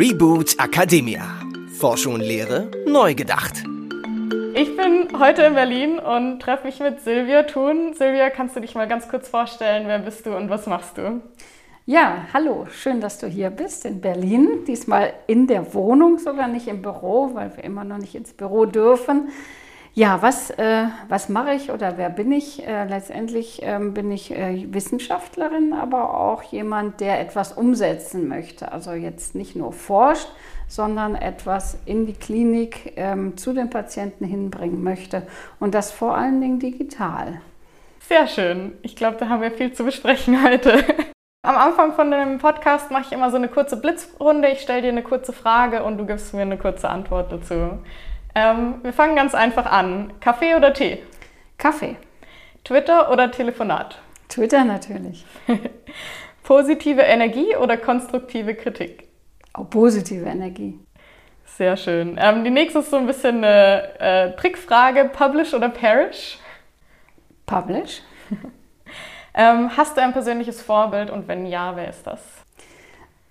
Reboot Academia. Forschung und Lehre neu gedacht. Ich bin heute in Berlin und treffe mich mit Silvia Thun. Silvia, kannst du dich mal ganz kurz vorstellen? Wer bist du und was machst du? Ja, hallo, schön, dass du hier bist in Berlin. Diesmal in der Wohnung, sogar nicht im Büro, weil wir immer noch nicht ins Büro dürfen. Ja, was, äh, was mache ich oder wer bin ich? Äh, letztendlich ähm, bin ich äh, Wissenschaftlerin, aber auch jemand, der etwas umsetzen möchte. Also jetzt nicht nur forscht, sondern etwas in die Klinik ähm, zu den Patienten hinbringen möchte. Und das vor allen Dingen digital. Sehr schön. Ich glaube, da haben wir viel zu besprechen heute. Am Anfang von dem Podcast mache ich immer so eine kurze Blitzrunde. Ich stelle dir eine kurze Frage und du gibst mir eine kurze Antwort dazu. Ähm, wir fangen ganz einfach an. Kaffee oder Tee? Kaffee. Twitter oder Telefonat? Twitter natürlich. Positive Energie oder konstruktive Kritik? Auch positive Energie. Sehr schön. Ähm, die nächste ist so ein bisschen eine äh, Trickfrage. Publish oder Perish? Publish. ähm, hast du ein persönliches Vorbild und wenn ja, wer ist das?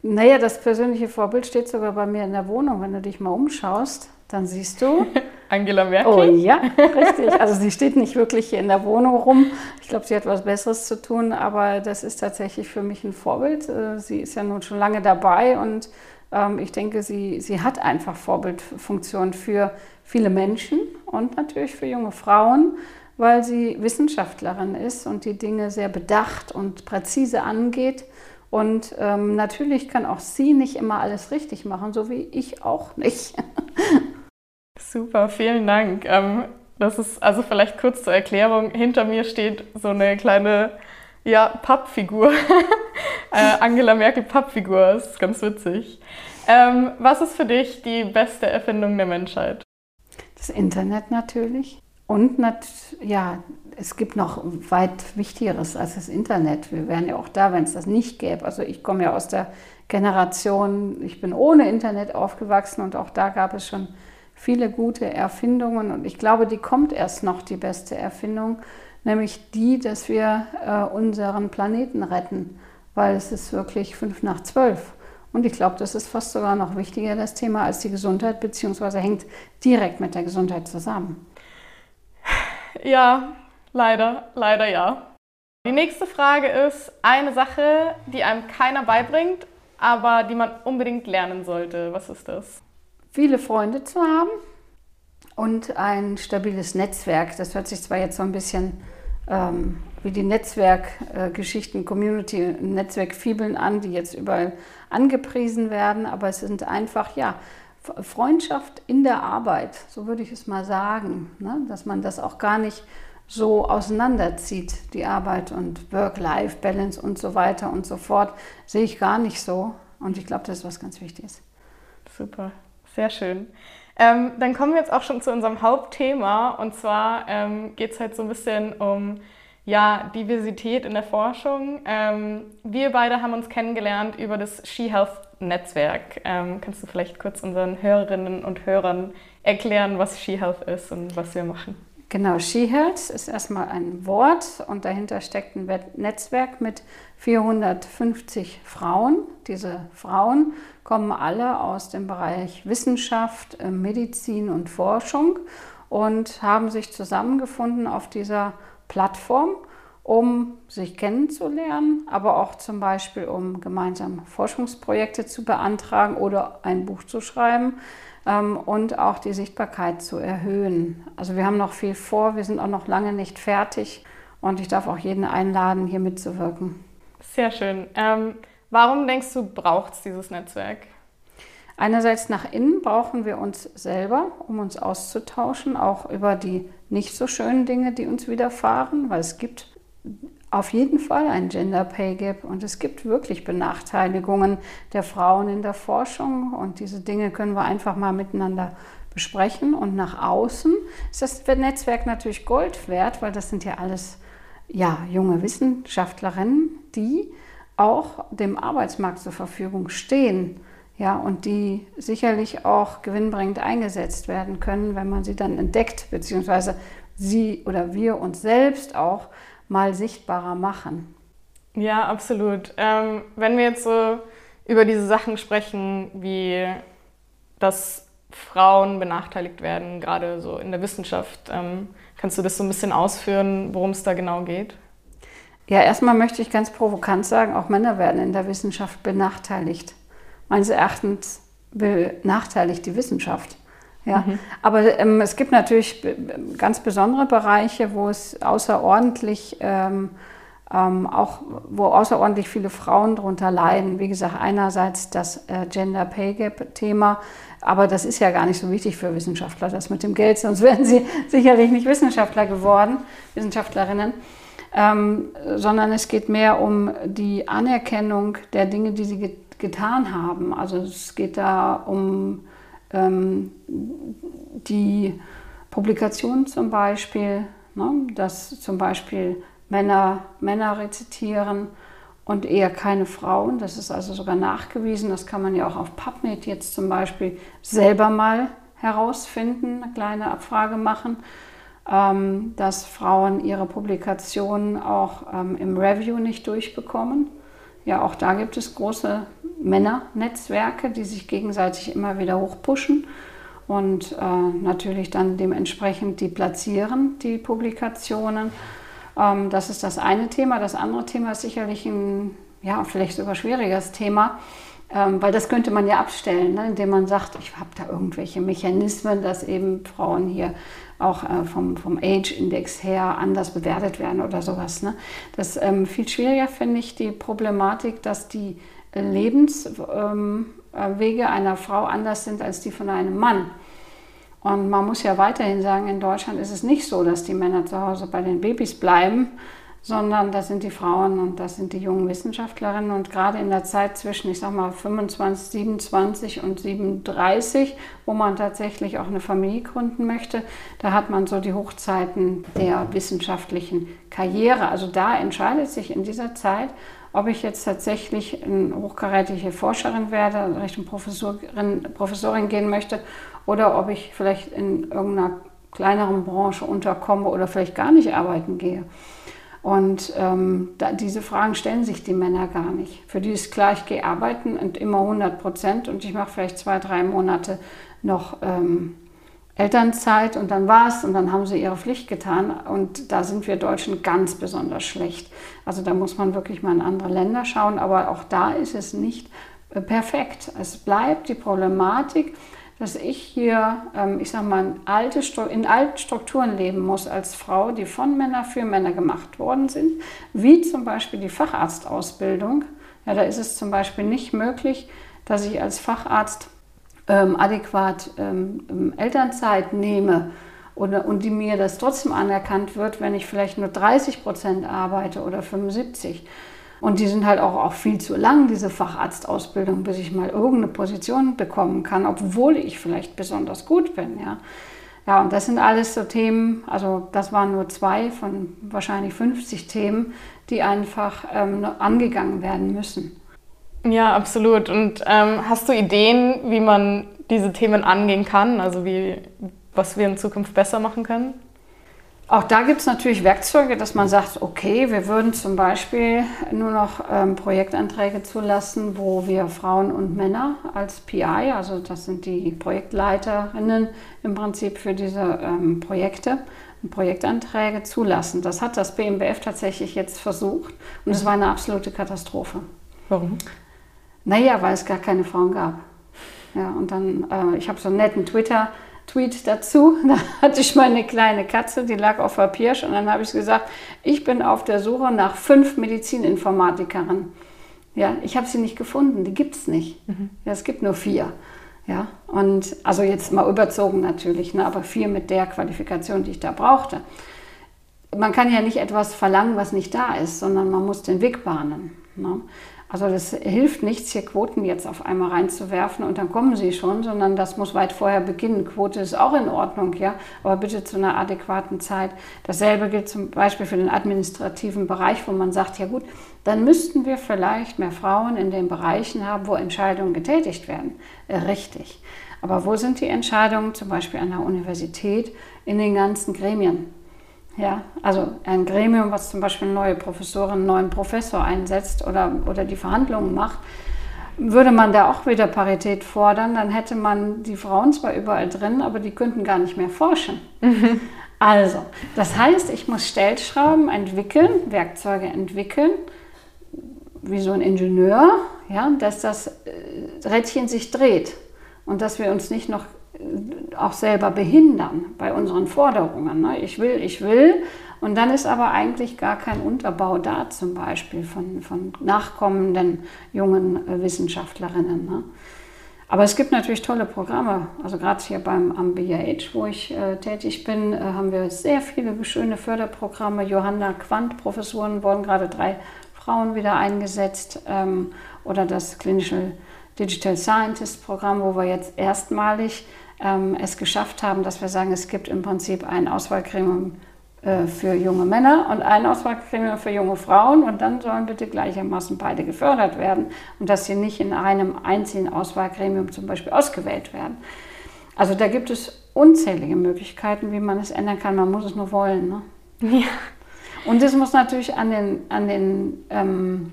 Naja, das persönliche Vorbild steht sogar bei mir in der Wohnung, wenn du dich mal umschaust. Dann siehst du. Angela Merkel? Oh ja, richtig. Also sie steht nicht wirklich hier in der Wohnung rum. Ich glaube, sie hat was Besseres zu tun, aber das ist tatsächlich für mich ein Vorbild. Äh, sie ist ja nun schon lange dabei und ähm, ich denke, sie, sie hat einfach Vorbildfunktion für viele Menschen und natürlich für junge Frauen, weil sie Wissenschaftlerin ist und die Dinge sehr bedacht und präzise angeht. Und ähm, natürlich kann auch sie nicht immer alles richtig machen, so wie ich auch nicht. Super, vielen Dank. Ähm, das ist also vielleicht kurz zur Erklärung. Hinter mir steht so eine kleine ja, Pappfigur. äh, Angela Merkel Pappfigur, das ist ganz witzig. Ähm, was ist für dich die beste Erfindung der Menschheit? Das Internet natürlich. Und nat ja, es gibt noch weit Wichtigeres als das Internet. Wir wären ja auch da, wenn es das nicht gäbe. Also ich komme ja aus der Generation, ich bin ohne Internet aufgewachsen und auch da gab es schon viele gute Erfindungen und ich glaube, die kommt erst noch, die beste Erfindung, nämlich die, dass wir äh, unseren Planeten retten, weil es ist wirklich fünf nach zwölf. Und ich glaube, das ist fast sogar noch wichtiger, das Thema, als die Gesundheit, beziehungsweise hängt direkt mit der Gesundheit zusammen. Ja, leider, leider ja. Die nächste Frage ist eine Sache, die einem keiner beibringt, aber die man unbedingt lernen sollte. Was ist das? viele Freunde zu haben und ein stabiles Netzwerk. Das hört sich zwar jetzt so ein bisschen ähm, wie die Netzwerkgeschichten, äh, Community, Netzwerkfibeln an, die jetzt überall angepriesen werden, aber es sind einfach, ja, Freundschaft in der Arbeit, so würde ich es mal sagen, ne? dass man das auch gar nicht so auseinanderzieht, die Arbeit und Work-Life-Balance und so weiter und so fort, sehe ich gar nicht so. Und ich glaube, das ist was ganz Wichtiges. Super. Sehr schön. Ähm, dann kommen wir jetzt auch schon zu unserem Hauptthema. Und zwar ähm, geht es halt so ein bisschen um ja, Diversität in der Forschung. Ähm, wir beide haben uns kennengelernt über das SheHealth-Netzwerk. Ähm, kannst du vielleicht kurz unseren Hörerinnen und Hörern erklären, was SheHealth ist und was wir machen? Genau, SheHealth ist erstmal ein Wort und dahinter steckt ein Netzwerk mit 450 Frauen. Diese Frauen kommen alle aus dem Bereich Wissenschaft, äh, Medizin und Forschung und haben sich zusammengefunden auf dieser Plattform, um sich kennenzulernen, aber auch zum Beispiel, um gemeinsam Forschungsprojekte zu beantragen oder ein Buch zu schreiben und auch die Sichtbarkeit zu erhöhen. Also wir haben noch viel vor, wir sind auch noch lange nicht fertig und ich darf auch jeden einladen, hier mitzuwirken. Sehr schön. Ähm, warum denkst du, braucht es dieses Netzwerk? Einerseits nach innen brauchen wir uns selber, um uns auszutauschen, auch über die nicht so schönen Dinge, die uns widerfahren, weil es gibt auf jeden Fall ein Gender Pay Gap. Und es gibt wirklich Benachteiligungen der Frauen in der Forschung. Und diese Dinge können wir einfach mal miteinander besprechen. Und nach außen ist das Netzwerk natürlich Gold wert, weil das sind ja alles ja, junge Wissenschaftlerinnen, die auch dem Arbeitsmarkt zur Verfügung stehen ja, und die sicherlich auch gewinnbringend eingesetzt werden können, wenn man sie dann entdeckt, beziehungsweise sie oder wir uns selbst auch mal sichtbarer machen. Ja, absolut. Ähm, wenn wir jetzt so über diese Sachen sprechen, wie dass Frauen benachteiligt werden, gerade so in der Wissenschaft. Ähm, kannst du das so ein bisschen ausführen, worum es da genau geht? Ja, erstmal möchte ich ganz provokant sagen, auch Männer werden in der Wissenschaft benachteiligt. Meines Erachtens benachteiligt die Wissenschaft. Ja, mhm. aber ähm, es gibt natürlich ganz besondere Bereiche, wo es außerordentlich ähm, ähm, auch, wo außerordentlich viele Frauen darunter leiden. Wie gesagt, einerseits das äh, Gender Pay Gap Thema, aber das ist ja gar nicht so wichtig für Wissenschaftler, das mit dem Geld, sonst wären sie sicherlich nicht Wissenschaftler geworden, Wissenschaftlerinnen. Ähm, sondern es geht mehr um die Anerkennung der Dinge, die sie get getan haben. Also es geht da um ähm, die Publikation zum Beispiel, ne, dass zum Beispiel Männer Männer rezitieren und eher keine Frauen. Das ist also sogar nachgewiesen. Das kann man ja auch auf PubMed jetzt zum Beispiel selber mal herausfinden, eine kleine Abfrage machen, ähm, dass Frauen ihre Publikationen auch ähm, im Review nicht durchbekommen. Ja, auch da gibt es große Männernetzwerke, die sich gegenseitig immer wieder hochpushen und äh, natürlich dann dementsprechend die platzieren, die Publikationen. Ähm, das ist das eine Thema. Das andere Thema ist sicherlich ein, ja, vielleicht sogar schwieriges Thema, ähm, weil das könnte man ja abstellen, ne, indem man sagt, ich habe da irgendwelche Mechanismen, dass eben Frauen hier auch äh, vom, vom Age-Index her anders bewertet werden oder sowas. Ne? Das ähm, viel schwieriger finde ich die Problematik, dass die Lebenswege äh, einer Frau anders sind als die von einem Mann. Und man muss ja weiterhin sagen, in Deutschland ist es nicht so, dass die Männer zu Hause bei den Babys bleiben, sondern das sind die Frauen und das sind die jungen Wissenschaftlerinnen. Und gerade in der Zeit zwischen, ich sag mal, 25, 27 und 37, wo man tatsächlich auch eine Familie gründen möchte, da hat man so die Hochzeiten der wissenschaftlichen Karriere. Also da entscheidet sich in dieser Zeit, ob ich jetzt tatsächlich eine hochkarätige Forscherin werde, Richtung Professorin, Professorin gehen möchte oder ob ich vielleicht in irgendeiner kleineren Branche unterkomme oder vielleicht gar nicht arbeiten gehe. Und ähm, da, diese Fragen stellen sich die Männer gar nicht. Für die ist klar, ich gehe arbeiten und immer 100 Prozent und ich mache vielleicht zwei, drei Monate noch ähm, Elternzeit und dann war es und dann haben sie ihre Pflicht getan. Und da sind wir Deutschen ganz besonders schlecht. Also da muss man wirklich mal in andere Länder schauen, aber auch da ist es nicht äh, perfekt. Es bleibt die Problematik, dass ich hier, ähm, ich sag mal, in alten Strukturen leben muss als Frau, die von Männern für Männer gemacht worden sind, wie zum Beispiel die Facharztausbildung. Ja, da ist es zum Beispiel nicht möglich, dass ich als Facharzt ähm, adäquat ähm, Elternzeit nehme oder, und die mir das trotzdem anerkannt wird, wenn ich vielleicht nur 30 Prozent arbeite oder 75. Und die sind halt auch, auch viel zu lang, diese Facharztausbildung, bis ich mal irgendeine Position bekommen kann, obwohl ich vielleicht besonders gut bin. Ja. Ja, und das sind alles so Themen, also das waren nur zwei von wahrscheinlich 50 Themen, die einfach ähm, angegangen werden müssen. Ja, absolut. Und ähm, hast du Ideen, wie man diese Themen angehen kann? Also wie, was wir in Zukunft besser machen können? Auch da gibt es natürlich Werkzeuge, dass man sagt, okay, wir würden zum Beispiel nur noch ähm, Projektanträge zulassen, wo wir Frauen und Männer als PI, also das sind die Projektleiterinnen im Prinzip für diese ähm, Projekte, Projektanträge zulassen. Das hat das BMBF tatsächlich jetzt versucht und es war eine absolute Katastrophe. Warum? Naja, weil es gar keine Frauen gab. Ja, und dann, äh, ich habe so einen netten Twitter- Tweet dazu. Da hatte ich meine kleine Katze, die lag auf der Pirsch und dann habe ich gesagt, ich bin auf der Suche nach fünf Medizininformatikerinnen. Ja, ich habe sie nicht gefunden, die gibt es nicht. Mhm. Ja, es gibt nur vier. Ja, und also jetzt mal überzogen natürlich, ne, aber vier mit der Qualifikation, die ich da brauchte. Man kann ja nicht etwas verlangen, was nicht da ist, sondern man muss den Weg bahnen. Ne? Also das hilft nichts, hier Quoten jetzt auf einmal reinzuwerfen und dann kommen sie schon, sondern das muss weit vorher beginnen. Quote ist auch in Ordnung, ja, aber bitte zu einer adäquaten Zeit. Dasselbe gilt zum Beispiel für den administrativen Bereich, wo man sagt, ja gut, dann müssten wir vielleicht mehr Frauen in den Bereichen haben, wo Entscheidungen getätigt werden. Äh, richtig. Aber wo sind die Entscheidungen, zum Beispiel an der Universität, in den ganzen Gremien? Ja, also ein Gremium, was zum Beispiel eine neue Professorin, einen neuen Professor einsetzt oder, oder die Verhandlungen macht, würde man da auch wieder Parität fordern, dann hätte man die Frauen zwar überall drin, aber die könnten gar nicht mehr forschen. Mhm. Also, das heißt, ich muss Stellschrauben entwickeln, Werkzeuge entwickeln, wie so ein Ingenieur, ja, dass das äh, Rädchen sich dreht und dass wir uns nicht noch auch selber behindern bei unseren Forderungen. Ne? Ich will, ich will. Und dann ist aber eigentlich gar kein Unterbau da, zum Beispiel von, von nachkommenden jungen äh, Wissenschaftlerinnen. Ne? Aber es gibt natürlich tolle Programme. Also gerade hier beim am BIH, wo ich äh, tätig bin, äh, haben wir sehr viele schöne Förderprogramme. Johanna Quandt, Professoren, wurden gerade drei Frauen wieder eingesetzt. Ähm, oder das klinische Digital Scientist Programm, wo wir jetzt erstmalig ähm, es geschafft haben, dass wir sagen, es gibt im Prinzip ein Auswahlgremium äh, für junge Männer und ein Auswahlgremium für junge Frauen und dann sollen bitte gleichermaßen beide gefördert werden und dass sie nicht in einem einzigen Auswahlgremium zum Beispiel ausgewählt werden. Also da gibt es unzählige Möglichkeiten, wie man es ändern kann. Man muss es nur wollen. Ne? Ja. Und es muss natürlich an den, an den ähm,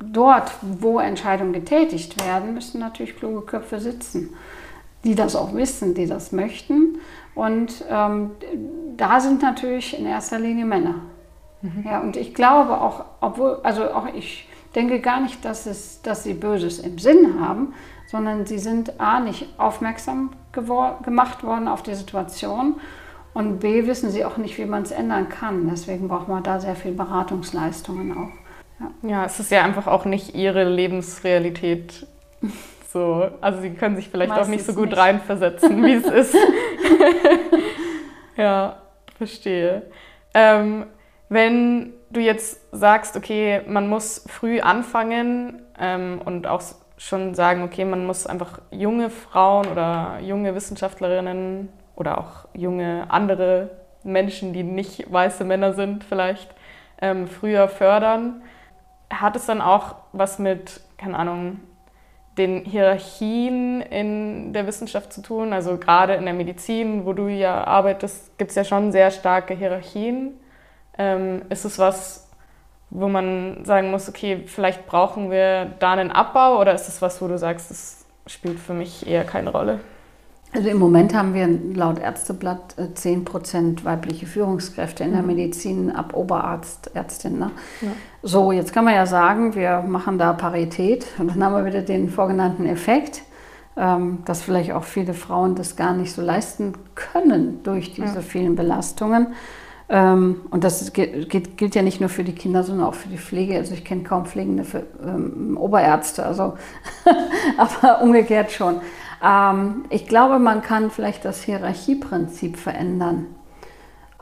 dort, wo Entscheidungen getätigt werden, müssen natürlich kluge Köpfe sitzen, die das auch wissen, die das möchten. Und ähm, da sind natürlich in erster Linie Männer. Mhm. Ja, und ich glaube auch, obwohl, also auch ich denke gar nicht, dass, es, dass sie Böses im Sinn haben, sondern sie sind A, nicht aufmerksam gemacht worden auf die Situation und B, wissen sie auch nicht, wie man es ändern kann. Deswegen braucht man da sehr viel Beratungsleistungen auch. Ja. ja, es ist ja einfach auch nicht ihre Lebensrealität. So, also sie können sich vielleicht Meistens auch nicht so gut nicht. reinversetzen, wie es ist. ja, verstehe. Ähm, wenn du jetzt sagst, okay, man muss früh anfangen ähm, und auch schon sagen, okay, man muss einfach junge Frauen oder junge Wissenschaftlerinnen oder auch junge andere Menschen, die nicht weiße Männer sind, vielleicht ähm, früher fördern. Hat es dann auch was mit, keine Ahnung, den Hierarchien in der Wissenschaft zu tun. Also gerade in der Medizin, wo du ja arbeitest, gibt es ja schon sehr starke Hierarchien. Ähm, ist es was, wo man sagen muss, okay, vielleicht brauchen wir da einen Abbau oder ist es was, wo du sagst, das spielt für mich eher keine Rolle? Also im Moment haben wir laut Ärzteblatt 10% äh, weibliche Führungskräfte in der mhm. Medizin ab Oberarzt, Ärztin. Ne? Ja. So, jetzt kann man ja sagen, wir machen da Parität und dann haben wir wieder den vorgenannten Effekt, ähm, dass vielleicht auch viele Frauen das gar nicht so leisten können durch diese ja. vielen Belastungen. Ähm, und das gilt, ja nicht nur für die Kinder, sondern auch für die Pflege. Also ich kenne kaum Pflegende für ähm, Oberärzte, also aber umgekehrt schon. Ähm, ich glaube, man kann vielleicht das Hierarchieprinzip verändern.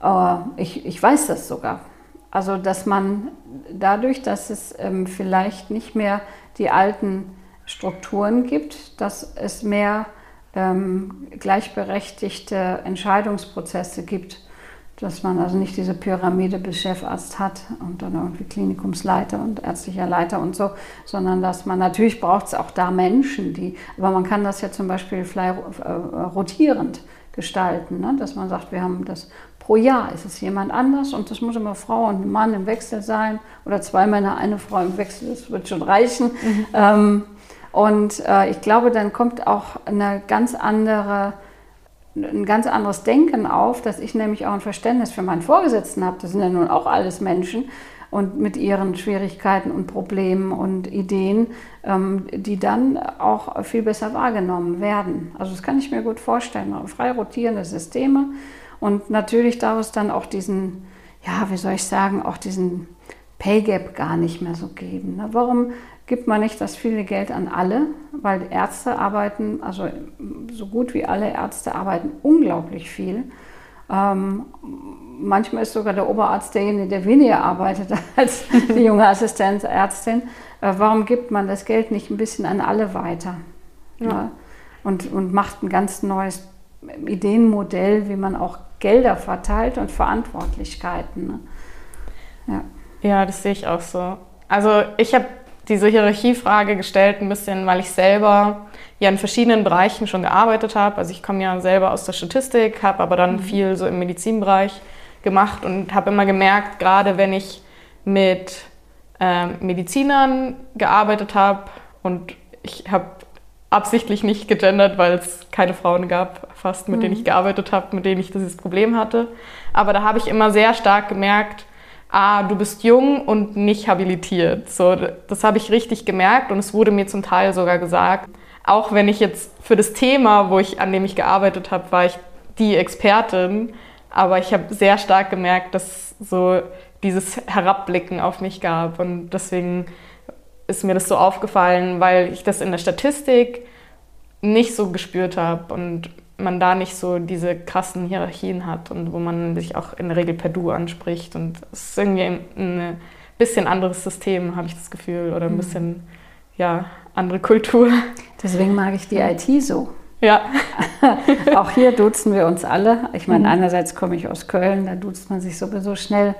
Äh, ich, ich weiß das sogar. Also, dass man dadurch, dass es ähm, vielleicht nicht mehr die alten Strukturen gibt, dass es mehr ähm, gleichberechtigte Entscheidungsprozesse gibt dass man also nicht diese Pyramide bis Chefarzt hat und dann irgendwie Klinikumsleiter und ärztlicher Leiter und so, sondern dass man natürlich braucht es auch da Menschen, die, aber man kann das ja zum Beispiel fly, äh, rotierend gestalten, ne? dass man sagt, wir haben das pro Jahr ist es jemand anders und das muss immer Frau und Mann im Wechsel sein oder zwei Männer, eine Frau im Wechsel, das wird schon reichen. Mhm. Ähm, und äh, ich glaube, dann kommt auch eine ganz andere ein ganz anderes Denken auf, dass ich nämlich auch ein Verständnis für meinen Vorgesetzten habe. Das sind ja nun auch alles Menschen und mit ihren Schwierigkeiten und Problemen und Ideen, ähm, die dann auch viel besser wahrgenommen werden. Also das kann ich mir gut vorstellen. Frei rotierende Systeme und natürlich daraus dann auch diesen, ja, wie soll ich sagen, auch diesen Pay Gap gar nicht mehr so geben. Ne? Warum gibt man nicht das viele Geld an alle, weil Ärzte arbeiten, also so gut wie alle Ärzte arbeiten unglaublich viel. Ähm, manchmal ist sogar der Oberarzt derjenige, der weniger arbeitet als die junge Assistenzärztin. Äh, warum gibt man das Geld nicht ein bisschen an alle weiter? Ja. Ja? Und, und macht ein ganz neues Ideenmodell, wie man auch Gelder verteilt und Verantwortlichkeiten. Ne? Ja. ja, das sehe ich auch so. Also ich habe diese Hierarchiefrage gestellt, ein bisschen, weil ich selber ja in verschiedenen Bereichen schon gearbeitet habe. Also ich komme ja selber aus der Statistik, habe aber dann mhm. viel so im Medizinbereich gemacht und habe immer gemerkt, gerade wenn ich mit äh, Medizinern gearbeitet habe Und ich habe absichtlich nicht gegendert, weil es keine Frauen gab, fast mit mhm. denen ich gearbeitet habe, mit denen ich dieses Problem hatte. Aber da habe ich immer sehr stark gemerkt, ah, du bist jung und nicht habilitiert. So, das habe ich richtig gemerkt und es wurde mir zum Teil sogar gesagt, auch wenn ich jetzt für das Thema, wo ich, an dem ich gearbeitet habe, war ich die Expertin, aber ich habe sehr stark gemerkt, dass so dieses Herabblicken auf mich gab und deswegen ist mir das so aufgefallen, weil ich das in der Statistik nicht so gespürt habe und man da nicht so diese krassen Hierarchien hat und wo man sich auch in der Regel per Du anspricht. Und es ist irgendwie ein bisschen anderes System, habe ich das Gefühl, oder ein mhm. bisschen ja, andere Kultur. Deswegen mag ich die IT so. Ja. auch hier duzen wir uns alle. Ich meine, mhm. einerseits komme ich aus Köln, da duzt man sich sowieso schnell.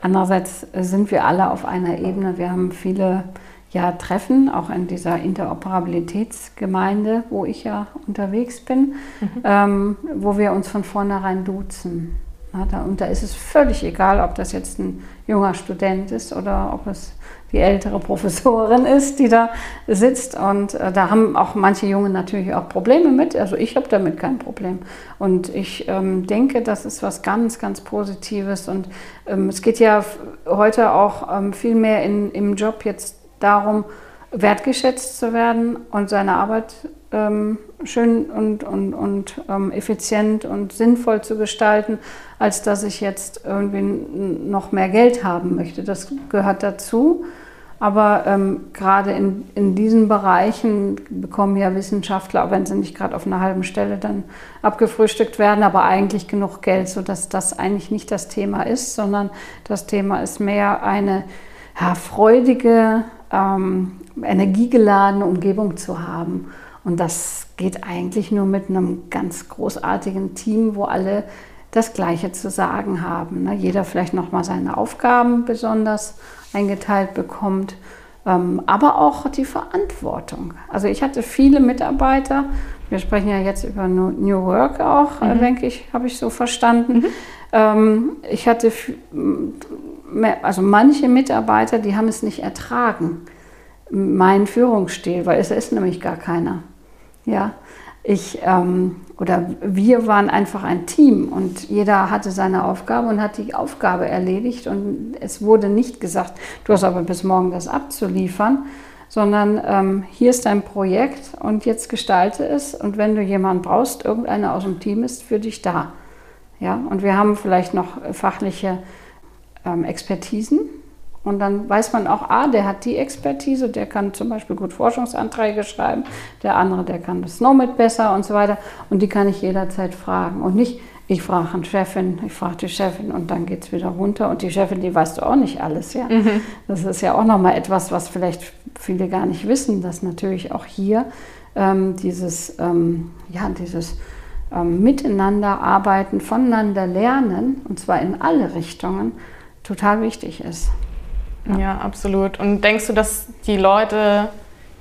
Andererseits sind wir alle auf einer Ebene. Wir haben viele ja, Treffen, auch in dieser Interoperabilitätsgemeinde, wo ich ja unterwegs bin, mhm. ähm, wo wir uns von vornherein duzen. Ja, da, und da ist es völlig egal, ob das jetzt ein junger Student ist oder ob es die ältere Professorin ist, die da sitzt. Und äh, da haben auch manche Jungen natürlich auch Probleme mit. Also ich habe damit kein Problem. Und ich ähm, denke, das ist was ganz, ganz Positives. Und ähm, es geht ja heute auch ähm, viel mehr in, im Job jetzt darum, wertgeschätzt zu werden und seine Arbeit ähm, schön und, und, und ähm, effizient und sinnvoll zu gestalten, als dass ich jetzt irgendwie noch mehr Geld haben möchte. Das gehört dazu. Aber ähm, gerade in, in diesen Bereichen bekommen ja Wissenschaftler, auch wenn sie nicht gerade auf einer halben Stelle dann abgefrühstückt werden, aber eigentlich genug Geld, sodass das eigentlich nicht das Thema ist, sondern das Thema ist mehr eine ja, freudige, ähm, energiegeladene Umgebung zu haben. Und das geht eigentlich nur mit einem ganz großartigen Team, wo alle das Gleiche zu sagen haben. Ne? Jeder vielleicht nochmal seine Aufgaben besonders eingeteilt bekommt, ähm, aber auch die Verantwortung. Also ich hatte viele Mitarbeiter, wir sprechen ja jetzt über New Work auch, äh, mhm. denke ich, habe ich so verstanden. Mhm. Ähm, ich hatte also manche Mitarbeiter, die haben es nicht ertragen, meinen Führungsstil, weil es ist nämlich gar keiner. Ja, ich ähm, oder wir waren einfach ein Team und jeder hatte seine Aufgabe und hat die Aufgabe erledigt und es wurde nicht gesagt, du hast aber bis morgen das abzuliefern, sondern ähm, hier ist dein Projekt und jetzt gestalte es und wenn du jemanden brauchst, irgendeiner aus dem Team ist für dich da. Ja, und wir haben vielleicht noch fachliche ähm, Expertisen. Und dann weiß man auch, ah, der hat die Expertise, der kann zum Beispiel gut Forschungsanträge schreiben, der andere, der kann das Snowmed besser und so weiter. Und die kann ich jederzeit fragen. Und nicht, ich frage eine Chefin, ich frage die Chefin und dann geht es wieder runter. Und die Chefin, die weißt du auch nicht alles, ja. Mhm. Das ist ja auch nochmal etwas, was vielleicht viele gar nicht wissen, dass natürlich auch hier ähm, dieses, ähm, ja, dieses ähm, Miteinander arbeiten, voneinander lernen, und zwar in alle Richtungen, total wichtig ist. Ja. ja, absolut. Und denkst du, dass die Leute,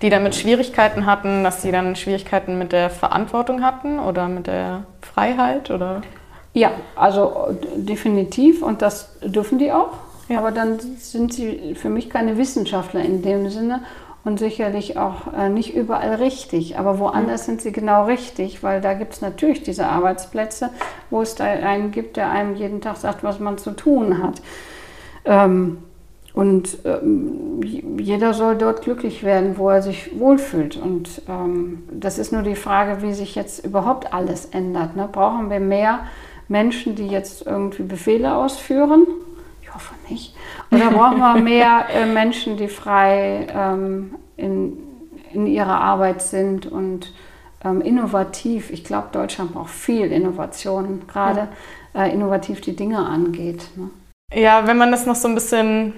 die damit Schwierigkeiten hatten, dass sie dann Schwierigkeiten mit der Verantwortung hatten oder mit der Freiheit? Oder? Ja, also definitiv und das dürfen die auch. Ja. Aber dann sind sie für mich keine Wissenschaftler in dem Sinne und sicherlich auch äh, nicht überall richtig. Aber woanders mhm. sind sie genau richtig, weil da gibt es natürlich diese Arbeitsplätze, wo es da einen gibt, der einem jeden Tag sagt, was man zu tun hat. Ähm, und ähm, jeder soll dort glücklich werden, wo er sich wohlfühlt. Und ähm, das ist nur die Frage, wie sich jetzt überhaupt alles ändert. Ne? Brauchen wir mehr Menschen, die jetzt irgendwie Befehle ausführen? Ich hoffe nicht. Oder brauchen wir mehr äh, Menschen, die frei ähm, in, in ihrer Arbeit sind und ähm, innovativ? Ich glaube, Deutschland braucht viel Innovation, gerade äh, innovativ die Dinge angeht. Ne? Ja, wenn man das noch so ein bisschen,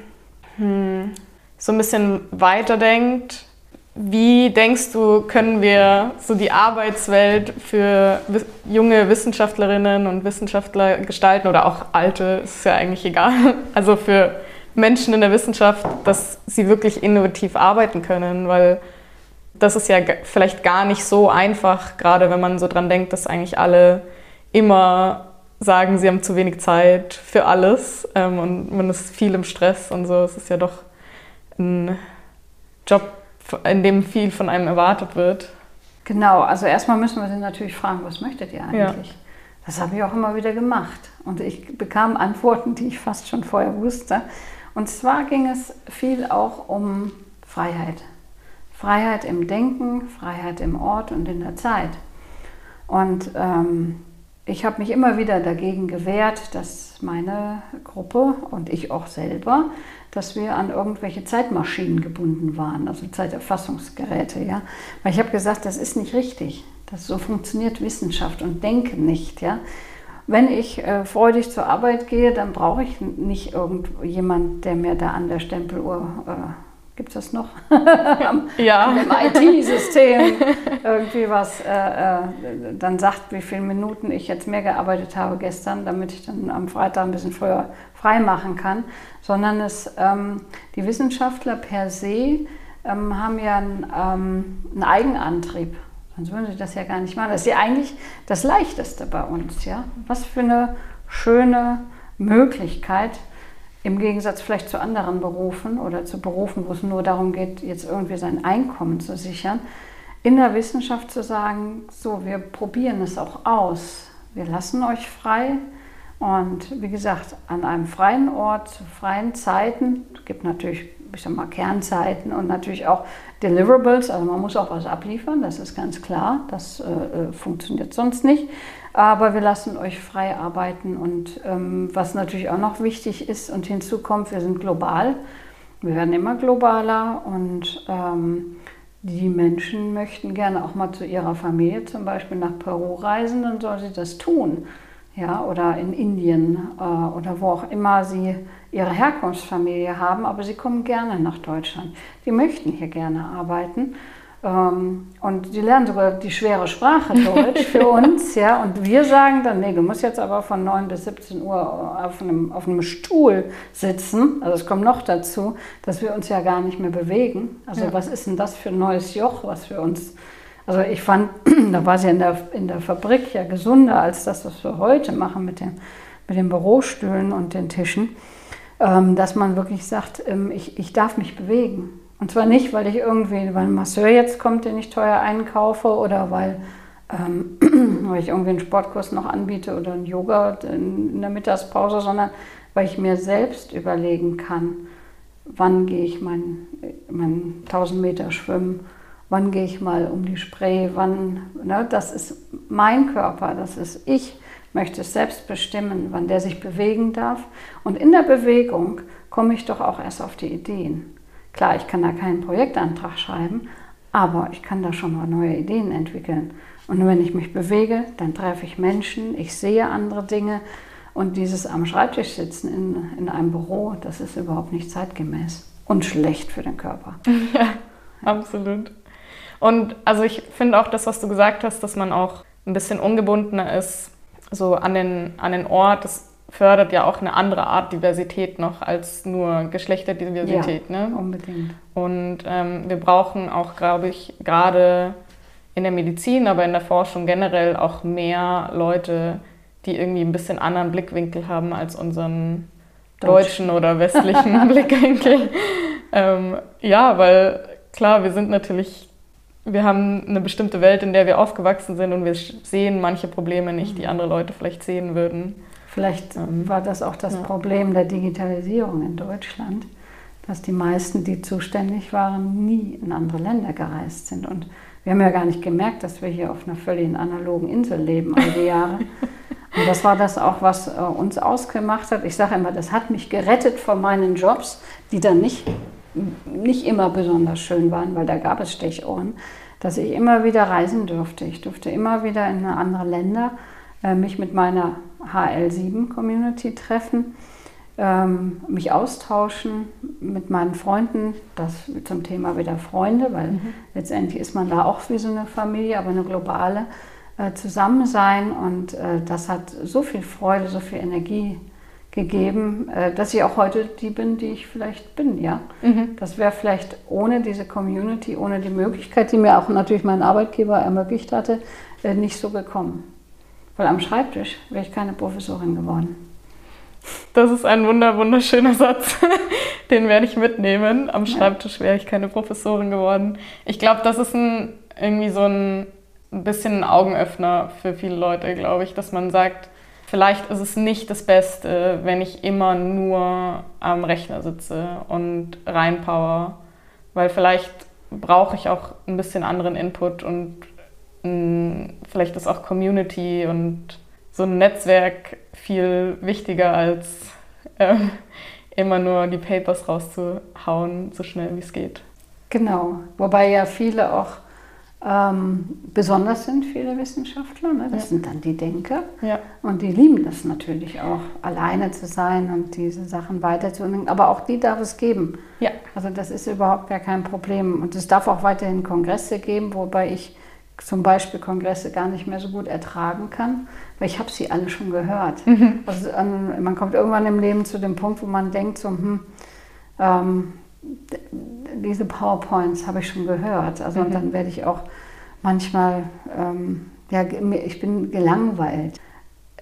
hm, so ein bisschen weiterdenkt, wie denkst du, können wir so die Arbeitswelt für junge Wissenschaftlerinnen und Wissenschaftler gestalten oder auch alte, ist ja eigentlich egal. Also für Menschen in der Wissenschaft, dass sie wirklich innovativ arbeiten können, weil das ist ja vielleicht gar nicht so einfach, gerade wenn man so dran denkt, dass eigentlich alle immer sagen, sie haben zu wenig Zeit für alles ähm, und man ist viel im Stress und so. Es ist ja doch ein Job in dem viel von einem erwartet wird. Genau, also erstmal müssen wir sie natürlich fragen, was möchtet ihr eigentlich? Ja. Das habe ich auch immer wieder gemacht. Und ich bekam Antworten, die ich fast schon vorher wusste. Und zwar ging es viel auch um Freiheit. Freiheit im Denken, Freiheit im Ort und in der Zeit. Und ähm, ich habe mich immer wieder dagegen gewehrt, dass meine Gruppe und ich auch selber, dass wir an irgendwelche Zeitmaschinen gebunden waren, also Zeiterfassungsgeräte. Ja? Weil ich habe gesagt, das ist nicht richtig. Das, so funktioniert Wissenschaft und Denken nicht. Ja? Wenn ich äh, freudig zur Arbeit gehe, dann brauche ich nicht irgendjemand, der mir da an der Stempeluhr äh, gibt es das noch? ja. Im IT-System irgendwie was äh, äh, dann sagt, wie viele Minuten ich jetzt mehr gearbeitet habe gestern, damit ich dann am Freitag ein bisschen früher frei machen kann, sondern es, ähm, die Wissenschaftler per se ähm, haben ja einen, ähm, einen Eigenantrieb. Sonst würden sie das ja gar nicht machen. Das ist ja eigentlich das Leichteste bei uns. Ja? Was für eine schöne Möglichkeit, im Gegensatz vielleicht zu anderen Berufen oder zu Berufen, wo es nur darum geht, jetzt irgendwie sein Einkommen zu sichern, in der Wissenschaft zu sagen, so, wir probieren es auch aus. Wir lassen euch frei. Und wie gesagt, an einem freien Ort, zu freien Zeiten, es gibt natürlich, ich sag mal, Kernzeiten und natürlich auch Deliverables, also man muss auch was abliefern, das ist ganz klar, das äh, äh funktioniert sonst nicht aber wir lassen euch frei arbeiten. Und ähm, was natürlich auch noch wichtig ist und hinzukommt, wir sind global. Wir werden immer globaler und ähm, die Menschen möchten gerne auch mal zu ihrer Familie zum Beispiel nach Peru reisen, dann soll sie das tun. Ja, oder in Indien äh, oder wo auch immer sie ihre Herkunftsfamilie haben, aber sie kommen gerne nach Deutschland. Die möchten hier gerne arbeiten. Ähm, und die lernen sogar die schwere Sprache Deutsch für uns, ja. Und wir sagen dann, nee, du musst jetzt aber von 9 bis 17 Uhr auf einem, auf einem Stuhl sitzen. Also es kommt noch dazu, dass wir uns ja gar nicht mehr bewegen. Also ja. was ist denn das für ein neues Joch, was wir uns... Also ich fand, da war sie in der, in der Fabrik ja gesunder als das, was wir heute machen mit, dem, mit den Bürostühlen und den Tischen, ähm, dass man wirklich sagt, ähm, ich, ich darf mich bewegen. Und zwar nicht, weil ich irgendwie, weil ein Masseur jetzt kommt, den ich teuer einkaufe oder weil, ähm, weil ich irgendwie einen Sportkurs noch anbiete oder ein Yoga in, in der Mittagspause, sondern weil ich mir selbst überlegen kann, wann gehe ich mein, mein 1000 Meter schwimmen, wann gehe ich mal um die Spree, wann, ne, das ist mein Körper, das ist ich, möchte es selbst bestimmen, wann der sich bewegen darf. Und in der Bewegung komme ich doch auch erst auf die Ideen. Klar, ich kann da keinen Projektantrag schreiben, aber ich kann da schon mal neue Ideen entwickeln. Und wenn ich mich bewege, dann treffe ich Menschen, ich sehe andere Dinge. Und dieses am Schreibtisch sitzen in, in einem Büro, das ist überhaupt nicht zeitgemäß und schlecht für den Körper. Ja, absolut. Und also ich finde auch das, was du gesagt hast, dass man auch ein bisschen ungebundener ist, so an den, an den Ort. Das fördert ja auch eine andere Art Diversität noch als nur Geschlechterdiversität. Ja, ne? unbedingt. Und ähm, wir brauchen auch, glaube ich, gerade in der Medizin, aber in der Forschung generell auch mehr Leute, die irgendwie ein bisschen anderen Blickwinkel haben als unseren Deutsch. deutschen oder westlichen Blickwinkel. Ähm, ja, weil klar, wir sind natürlich, wir haben eine bestimmte Welt, in der wir aufgewachsen sind und wir sehen manche Probleme nicht, die mhm. andere Leute vielleicht sehen würden. Vielleicht ähm, war das auch das ja. Problem der Digitalisierung in Deutschland, dass die meisten, die zuständig waren, nie in andere Länder gereist sind. Und wir haben ja gar nicht gemerkt, dass wir hier auf einer völlig analogen Insel leben all die Jahre. Und das war das auch, was äh, uns ausgemacht hat. Ich sage immer, das hat mich gerettet von meinen Jobs, die dann nicht, nicht immer besonders schön waren, weil da gab es Stechohren, dass ich immer wieder reisen durfte. Ich durfte immer wieder in andere Länder mich mit meiner HL7-Community treffen, ähm, mich austauschen mit meinen Freunden, das zum Thema wieder Freunde, weil mhm. letztendlich ist man da auch wie so eine Familie, aber eine globale äh, Zusammensein und äh, das hat so viel Freude, so viel Energie gegeben, äh, dass ich auch heute die bin, die ich vielleicht bin, ja. Mhm. Das wäre vielleicht ohne diese Community, ohne die Möglichkeit, die mir auch natürlich mein Arbeitgeber ermöglicht hatte, äh, nicht so gekommen. Weil am Schreibtisch wäre ich keine Professorin geworden. Das ist ein wunder wunderschöner Satz. Den werde ich mitnehmen. Am Schreibtisch wäre ich keine Professorin geworden. Ich glaube, das ist ein, irgendwie so ein, ein bisschen ein Augenöffner für viele Leute, glaube ich, dass man sagt, vielleicht ist es nicht das Beste, wenn ich immer nur am Rechner sitze und reinpower, weil vielleicht brauche ich auch ein bisschen anderen Input und mm, vielleicht ist auch Community und so ein Netzwerk viel wichtiger als äh, immer nur die Papers rauszuhauen, so schnell wie es geht. Genau, wobei ja viele auch ähm, besonders sind, viele Wissenschaftler. Ne? Das ja. sind dann die Denker. Ja. Und die lieben das natürlich auch, alleine zu sein und diese Sachen weiterzunehmen. Aber auch die darf es geben. Ja. Also das ist überhaupt gar kein Problem. Und es darf auch weiterhin Kongresse geben, wobei ich zum Beispiel Kongresse gar nicht mehr so gut ertragen kann, weil ich habe sie alle schon gehört. Mhm. Also an, man kommt irgendwann im Leben zu dem Punkt, wo man denkt, so, hm, ähm, diese PowerPoints habe ich schon gehört. Also mhm. und dann werde ich auch manchmal, ähm, ja, ich bin gelangweilt.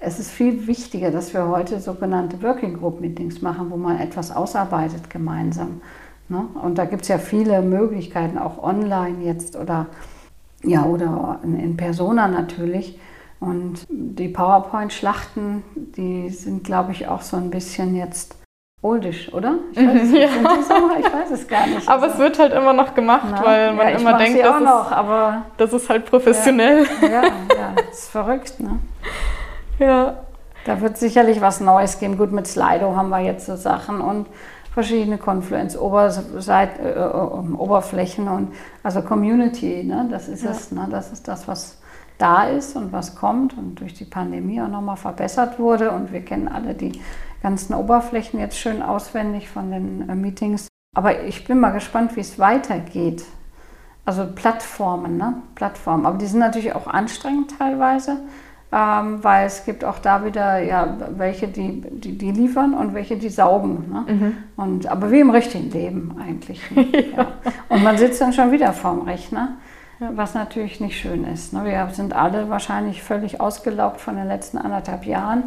Es ist viel wichtiger, dass wir heute sogenannte Working Group Meetings machen, wo man etwas ausarbeitet gemeinsam. Ne? Und da gibt es ja viele Möglichkeiten, auch online jetzt oder ja, oder in Persona natürlich. Und die PowerPoint-Schlachten, die sind, glaube ich, auch so ein bisschen jetzt oldisch, oder? Ich weiß, es, ja. so? ich weiß es gar nicht. Aber es wird halt immer noch gemacht, Na, weil man ja, immer denkt, das, noch, ist, das ist halt professionell. Ja, ja, ja, das ist verrückt, ne? Ja. Da wird sicherlich was Neues geben. Gut, mit Slido haben wir jetzt so Sachen und verschiedene Confluence-Oberflächen äh, und also Community, ne? das ist ja. es, ne? das ist das, was da ist und was kommt und durch die Pandemie auch nochmal verbessert wurde und wir kennen alle die ganzen Oberflächen jetzt schön auswendig von den äh, Meetings. Aber ich bin mal gespannt, wie es weitergeht. Also Plattformen, ne? Plattformen. Aber die sind natürlich auch anstrengend teilweise ähm, weil es gibt auch da wieder ja, welche, die, die, die liefern und welche, die saugen. Ne? Mhm. Und, aber wie im richtigen Leben eigentlich. Ne? ja. Und man sitzt dann schon wieder vorm Rechner, was natürlich nicht schön ist. Ne? Wir sind alle wahrscheinlich völlig ausgelaugt von den letzten anderthalb Jahren.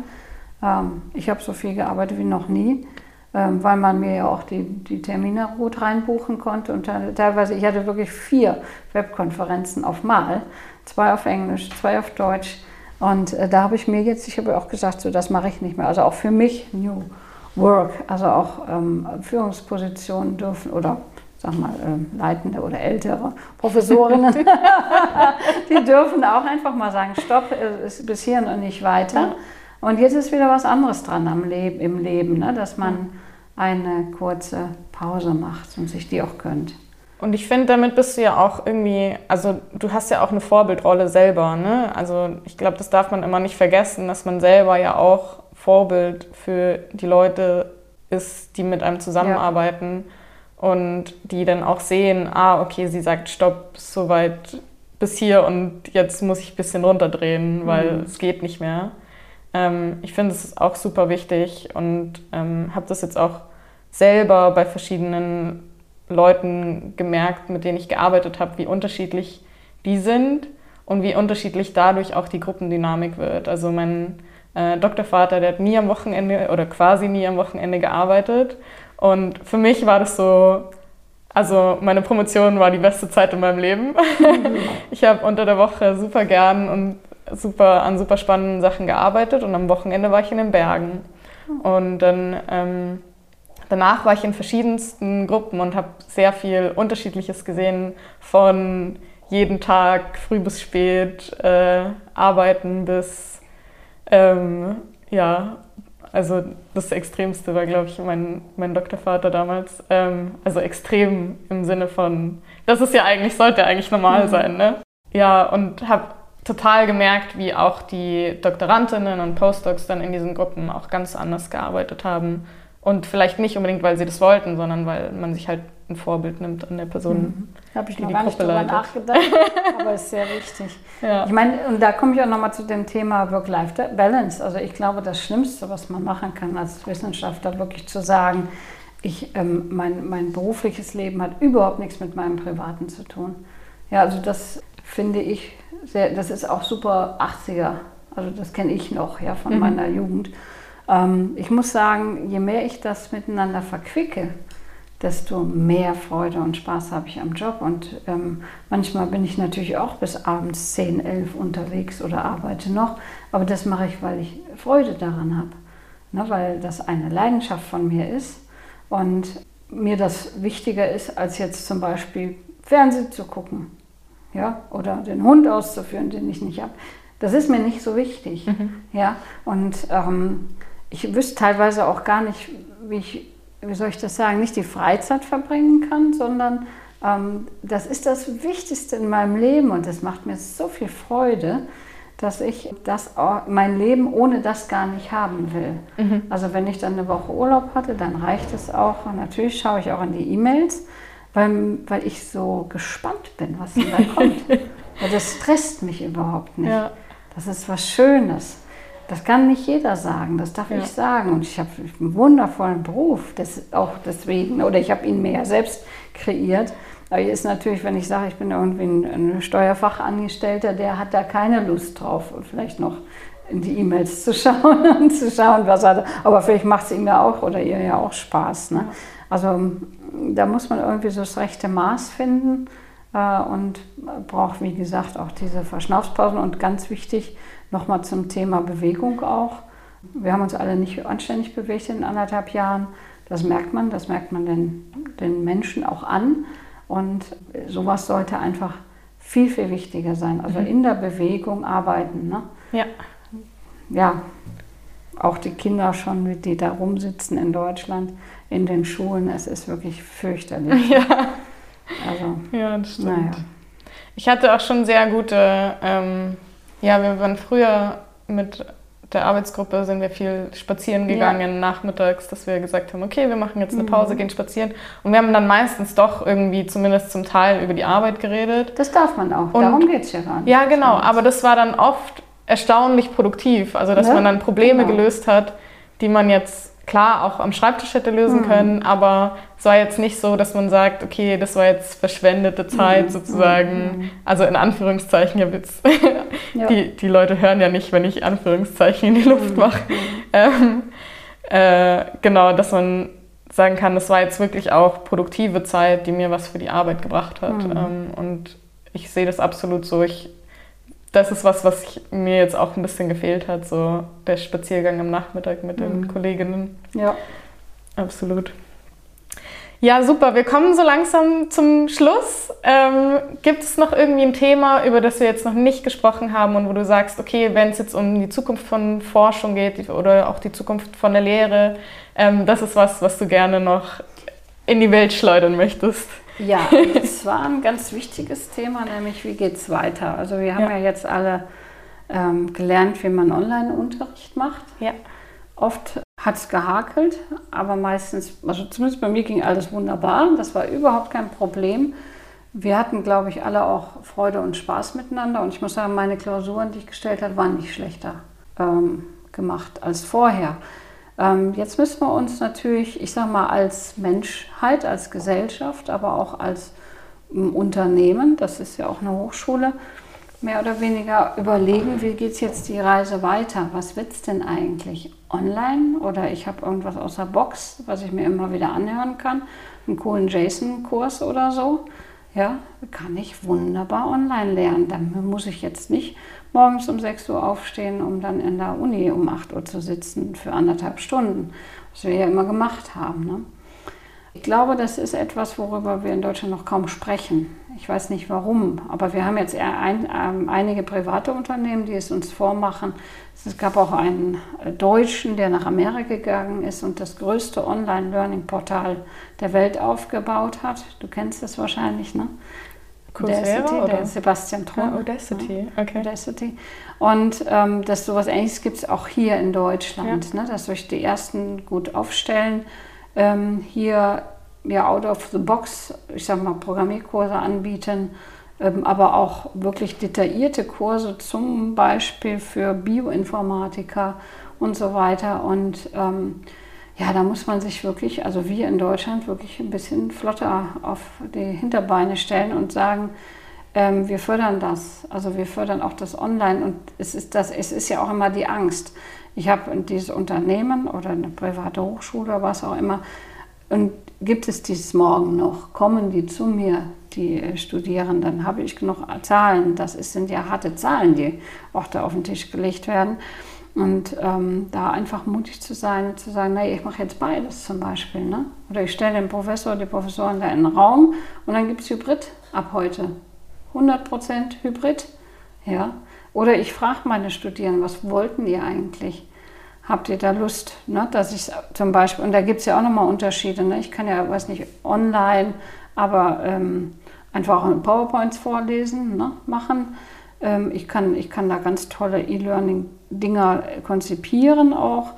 Ähm, ich habe so viel gearbeitet wie noch nie. Ähm, weil man mir ja auch die, die Termine gut reinbuchen konnte. Und teilweise, ich hatte wirklich vier Webkonferenzen auf Mal, zwei auf Englisch, zwei auf Deutsch, und äh, da habe ich mir jetzt, ich habe auch gesagt, so das mache ich nicht mehr. Also auch für mich New Work, also auch ähm, Führungspositionen dürfen oder sag mal, äh, leitende oder ältere Professorinnen, die dürfen auch einfach mal sagen, stopp, ist bis hierhin und nicht weiter. Und jetzt ist wieder was anderes dran am Leben, im Leben, ne? dass man eine kurze Pause macht und sich die auch gönnt. Und ich finde, damit bist du ja auch irgendwie, also du hast ja auch eine Vorbildrolle selber. Ne? Also ich glaube, das darf man immer nicht vergessen, dass man selber ja auch Vorbild für die Leute ist, die mit einem zusammenarbeiten ja. und die dann auch sehen, ah, okay, sie sagt, stopp, soweit bis hier und jetzt muss ich ein bisschen runterdrehen, weil mhm. es geht nicht mehr. Ähm, ich finde, es ist auch super wichtig und ähm, habe das jetzt auch selber bei verschiedenen Leuten gemerkt, mit denen ich gearbeitet habe, wie unterschiedlich die sind und wie unterschiedlich dadurch auch die Gruppendynamik wird. Also mein äh, Doktorvater, der hat nie am Wochenende oder quasi nie am Wochenende gearbeitet. Und für mich war das so, also meine Promotion war die beste Zeit in meinem Leben. ich habe unter der Woche super gern und super an super spannenden Sachen gearbeitet und am Wochenende war ich in den Bergen. Und dann ähm, danach war ich in verschiedensten Gruppen und habe sehr viel Unterschiedliches gesehen, von jeden Tag früh bis spät äh, arbeiten bis, ähm, ja, also das Extremste war, glaube ich, mein, mein Doktorvater damals. Ähm, also extrem im Sinne von, das ist ja eigentlich, sollte eigentlich normal mhm. sein, ne? Ja, und habe total gemerkt, wie auch die Doktorandinnen und Postdocs dann in diesen Gruppen auch ganz anders gearbeitet haben und vielleicht nicht unbedingt, weil sie das wollten, sondern weil man sich halt ein Vorbild nimmt an der Person. Mhm. Habe ich noch gar nicht drüber nachgedacht, aber ist sehr wichtig. Ja. Ich meine, und da komme ich auch nochmal zu dem Thema Work-Life-Balance. Also ich glaube, das Schlimmste, was man machen kann als Wissenschaftler, wirklich zu sagen, ich, ähm, mein, mein berufliches Leben hat überhaupt nichts mit meinem Privaten zu tun. Ja, also das finde ich, sehr, das ist auch super 80er. Also das kenne ich noch ja, von mhm. meiner Jugend. Ähm, ich muss sagen, je mehr ich das miteinander verquicke, desto mehr Freude und Spaß habe ich am Job. Und ähm, manchmal bin ich natürlich auch bis abends 10, 11 unterwegs oder arbeite noch. Aber das mache ich, weil ich Freude daran habe. Ne, weil das eine Leidenschaft von mir ist und mir das wichtiger ist, als jetzt zum Beispiel Fernsehen zu gucken. Ja, oder den Hund auszuführen, den ich nicht habe. Das ist mir nicht so wichtig. Mhm. Ja, und ähm, ich wüsste teilweise auch gar nicht, wie ich wie soll ich das sagen, nicht die Freizeit verbringen kann, sondern ähm, das ist das Wichtigste in meinem Leben und das macht mir so viel Freude, dass ich das mein Leben ohne das gar nicht haben will. Mhm. Also wenn ich dann eine Woche Urlaub hatte, dann reicht es auch. Und natürlich schaue ich auch in die E-Mails, weil, weil ich so gespannt bin, was da kommt. ja, das stresst mich überhaupt nicht. Ja. Das ist was Schönes. Das kann nicht jeder sagen, das darf ja. ich sagen. Und ich habe einen wundervollen Beruf, das auch deswegen, oder ich habe ihn mir ja selbst kreiert. Aber hier ist natürlich, wenn ich sage, ich bin irgendwie ein, ein Steuerfachangestellter, der hat da keine Lust drauf, vielleicht noch in die E-Mails zu schauen und zu schauen, was er. Aber vielleicht macht es ihm ja auch oder ihr ja auch Spaß. Ne? Also da muss man irgendwie so das rechte Maß finden äh, und braucht, wie gesagt, auch diese Verschnaufspausen. Und ganz wichtig, Nochmal zum Thema Bewegung auch. Wir haben uns alle nicht anständig bewegt in anderthalb Jahren. Das merkt man, das merkt man den, den Menschen auch an. Und sowas sollte einfach viel, viel wichtiger sein. Also mhm. in der Bewegung arbeiten. Ne? Ja. Ja, auch die Kinder schon, die da rumsitzen in Deutschland, in den Schulen, es ist wirklich fürchterlich. Ja, also, ja das stimmt. Naja. Ich hatte auch schon sehr gute ähm, ja, wir waren früher mit der Arbeitsgruppe, sind wir viel spazieren gegangen ja. nachmittags, dass wir gesagt haben, okay, wir machen jetzt eine mhm. Pause, mhm. gehen spazieren. Und wir haben dann meistens doch irgendwie zumindest zum Teil über die Arbeit geredet. Das darf man auch, Und, darum geht es ja nicht. Ja, genau, aber das war dann oft erstaunlich produktiv, also dass ne? man dann Probleme genau. gelöst hat, die man jetzt klar auch am Schreibtisch hätte lösen mhm. können, aber es war jetzt nicht so, dass man sagt, okay, das war jetzt verschwendete Zeit mhm. sozusagen. Mhm. Also in Anführungszeichen, ja, Witz. ja. Die, die Leute hören ja nicht, wenn ich Anführungszeichen in die Luft mhm. mache. Ähm, äh, genau, dass man sagen kann, das war jetzt wirklich auch produktive Zeit, die mir was für die Arbeit gebracht hat. Ähm, und ich sehe das absolut so. Ich das ist was, was ich, mir jetzt auch ein bisschen gefehlt hat, so der Spaziergang am Nachmittag mit den mhm. Kolleginnen. Ja. Absolut. Ja, super. Wir kommen so langsam zum Schluss. Ähm, gibt es noch irgendwie ein Thema, über das wir jetzt noch nicht gesprochen haben und wo du sagst, okay, wenn es jetzt um die Zukunft von Forschung geht oder auch die Zukunft von der Lehre, ähm, das ist was, was du gerne noch in die Welt schleudern möchtest? Ja, das war ein ganz wichtiges Thema, nämlich wie geht es weiter. Also wir haben ja, ja jetzt alle ähm, gelernt, wie man Online-Unterricht macht. Ja. Oft hat es gehakelt, aber meistens, also zumindest bei mir ging alles wunderbar. Das war überhaupt kein Problem. Wir hatten, glaube ich, alle auch Freude und Spaß miteinander. Und ich muss sagen, meine Klausuren, die ich gestellt habe, waren nicht schlechter ähm, gemacht als vorher. Ähm, jetzt müssen wir uns natürlich, ich sage mal, als Menschheit, als Gesellschaft, aber auch als ähm, Unternehmen, das ist ja auch eine Hochschule, mehr oder weniger überlegen, wie geht es jetzt die Reise weiter? Was wird es denn eigentlich? Online oder ich habe irgendwas aus der Box, was ich mir immer wieder anhören kann, einen coolen JSON-Kurs oder so. Ja, kann ich wunderbar online lernen. Dann muss ich jetzt nicht morgens um 6 Uhr aufstehen, um dann in der Uni um 8 Uhr zu sitzen für anderthalb Stunden, was wir ja immer gemacht haben. Ne? Ich glaube, das ist etwas, worüber wir in Deutschland noch kaum sprechen. Ich weiß nicht warum, aber wir haben jetzt ein, ähm, einige private Unternehmen, die es uns vormachen. Es gab auch einen äh, Deutschen, der nach Amerika gegangen ist und das größte Online-Learning-Portal der Welt aufgebaut hat. Du kennst das wahrscheinlich, ne? Coursera, der Sebastian Tron. Ah, Audacity, okay. Audacity. Und ähm, das sowas ähnliches gibt es auch hier in Deutschland, ja. ne? dass sich die ersten gut aufstellen, ähm, hier ja out of the box, ich sag mal, Programmierkurse anbieten, ähm, aber auch wirklich detaillierte Kurse, zum Beispiel für Bioinformatiker und so weiter. Und ähm, ja, da muss man sich wirklich, also wir in Deutschland, wirklich ein bisschen flotter auf die Hinterbeine stellen und sagen, Ähm, wir fördern das. Also wir fördern auch das Online und es ist, das, es ist ja auch immer die Angst. Ich habe dieses Unternehmen oder eine private Hochschule oder was auch immer und gibt es dies morgen noch? Kommen die zu mir, die Studierenden? Habe ich genug Zahlen? Das sind ja harte Zahlen, die auch da auf den Tisch gelegt werden. Und ähm, da einfach mutig zu sein, zu sagen, nee, ich mache jetzt beides zum Beispiel. Ne? Oder ich stelle den Professor, die Professoren da in den Raum und dann gibt es Hybrid ab heute. 100% Hybrid. Ja. Oder ich frage meine Studierenden, was wollten ihr eigentlich? Habt ihr da Lust, ne? dass ich zum Beispiel, und da gibt es ja auch nochmal Unterschiede. Ne? Ich kann ja, weiß nicht, online, aber ähm, einfach auch PowerPoints vorlesen, ne? machen. Ähm, ich, kann, ich kann da ganz tolle E-Learning-Dinger konzipieren auch.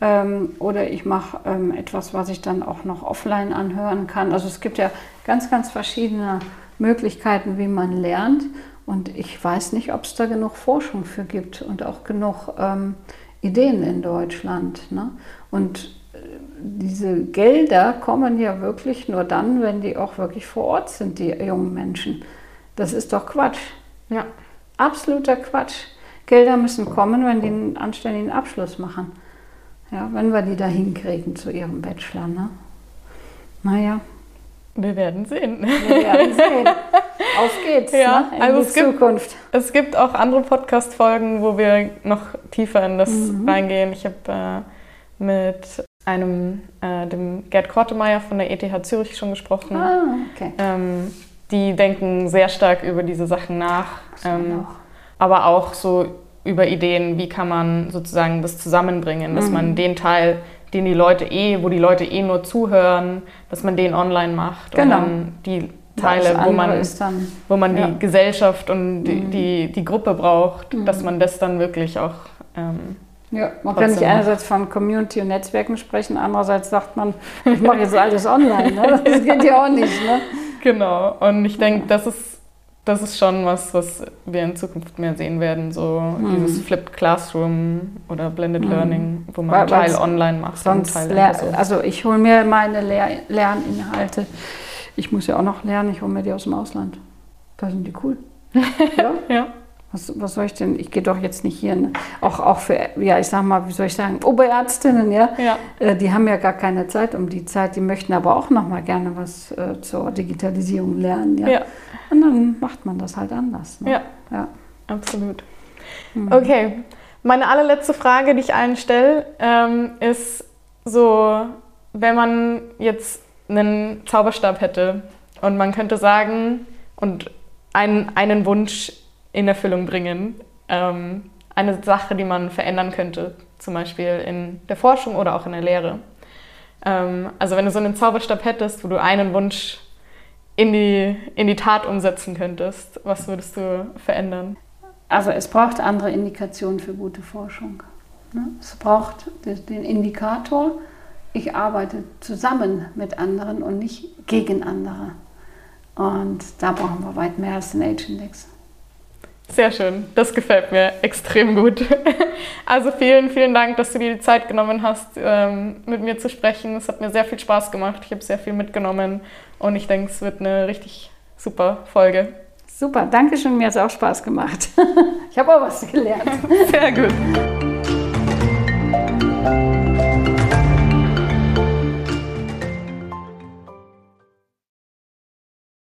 Ähm, oder ich mache ähm, etwas, was ich dann auch noch offline anhören kann. Also es gibt ja ganz, ganz verschiedene Möglichkeiten, wie man lernt. Und ich weiß nicht, ob es da genug Forschung für gibt und auch genug ähm, Ideen in Deutschland. Ne? Und äh, diese Gelder kommen ja wirklich nur dann, wenn die auch wirklich vor Ort sind, die jungen Menschen. Das ist doch Quatsch. Ja. Absoluter Quatsch. Gelder müssen kommen, wenn die einen anständigen Abschluss machen. Ja, wenn wir die da hinkriegen zu ihrem Bachelor. Ne? Naja. Wir werden sehen. Wir werden sehen. Auf geht's ja, ne? in also die es Zukunft. Gibt, es gibt auch andere Podcast-Folgen, wo wir noch tiefer in das mhm. reingehen. Ich habe äh, mit einem, äh, dem Gerd Kortemeyer von der ETH Zürich schon gesprochen. Ah, okay. Ähm, die denken sehr stark über diese Sachen nach. Ähm, aber auch so über Ideen, wie kann man sozusagen das zusammenbringen, dass mhm. man den Teil den die Leute eh, wo die Leute eh nur zuhören, dass man den online macht genau. und dann die Teile, wo man, dann, wo man ja. die Gesellschaft und die, mhm. die, die, Gruppe braucht, mhm. dass man das dann wirklich auch ähm, ja, man kann nicht einerseits von Community und Netzwerken sprechen, andererseits sagt man, ich mache jetzt alles online. Ne? Das geht ja auch nicht. Ne? Genau, und ich denke, das ist das ist schon was, was wir in Zukunft mehr sehen werden, so hm. dieses Flipped Classroom oder Blended hm. Learning, wo man einen Teil online macht. Sonst Teil also ich hole mir meine Lehr Lerninhalte, ich muss ja auch noch lernen, ich hole mir die aus dem Ausland. Da sind die cool. ja? ja. Was, was soll ich denn? Ich gehe doch jetzt nicht hier, ne? auch, auch für, ja, ich sag mal, wie soll ich sagen, Oberärztinnen, ja, ja. Äh, die haben ja gar keine Zeit um die Zeit, die möchten aber auch noch mal gerne was äh, zur Digitalisierung lernen, ja? ja. Und dann macht man das halt anders. Ne? Ja. ja, absolut. Mhm. Okay, meine allerletzte Frage, die ich allen stelle, ähm, ist so, wenn man jetzt einen Zauberstab hätte und man könnte sagen und einen, einen Wunsch in Erfüllung bringen. Ähm, eine Sache, die man verändern könnte, zum Beispiel in der Forschung oder auch in der Lehre. Ähm, also wenn du so einen Zauberstab hättest, wo du einen Wunsch in die, in die Tat umsetzen könntest, was würdest du verändern? Also es braucht andere Indikationen für gute Forschung. Ne? Es braucht den Indikator, ich arbeite zusammen mit anderen und nicht gegen andere. Und da brauchen wir weit mehr als den Age-Index. Sehr schön, das gefällt mir extrem gut. Also vielen, vielen Dank, dass du dir die Zeit genommen hast, ähm, mit mir zu sprechen. Es hat mir sehr viel Spaß gemacht. Ich habe sehr viel mitgenommen und ich denke, es wird eine richtig super Folge. Super, danke schön. Mir hat es auch Spaß gemacht. Ich habe auch was gelernt. Sehr gut.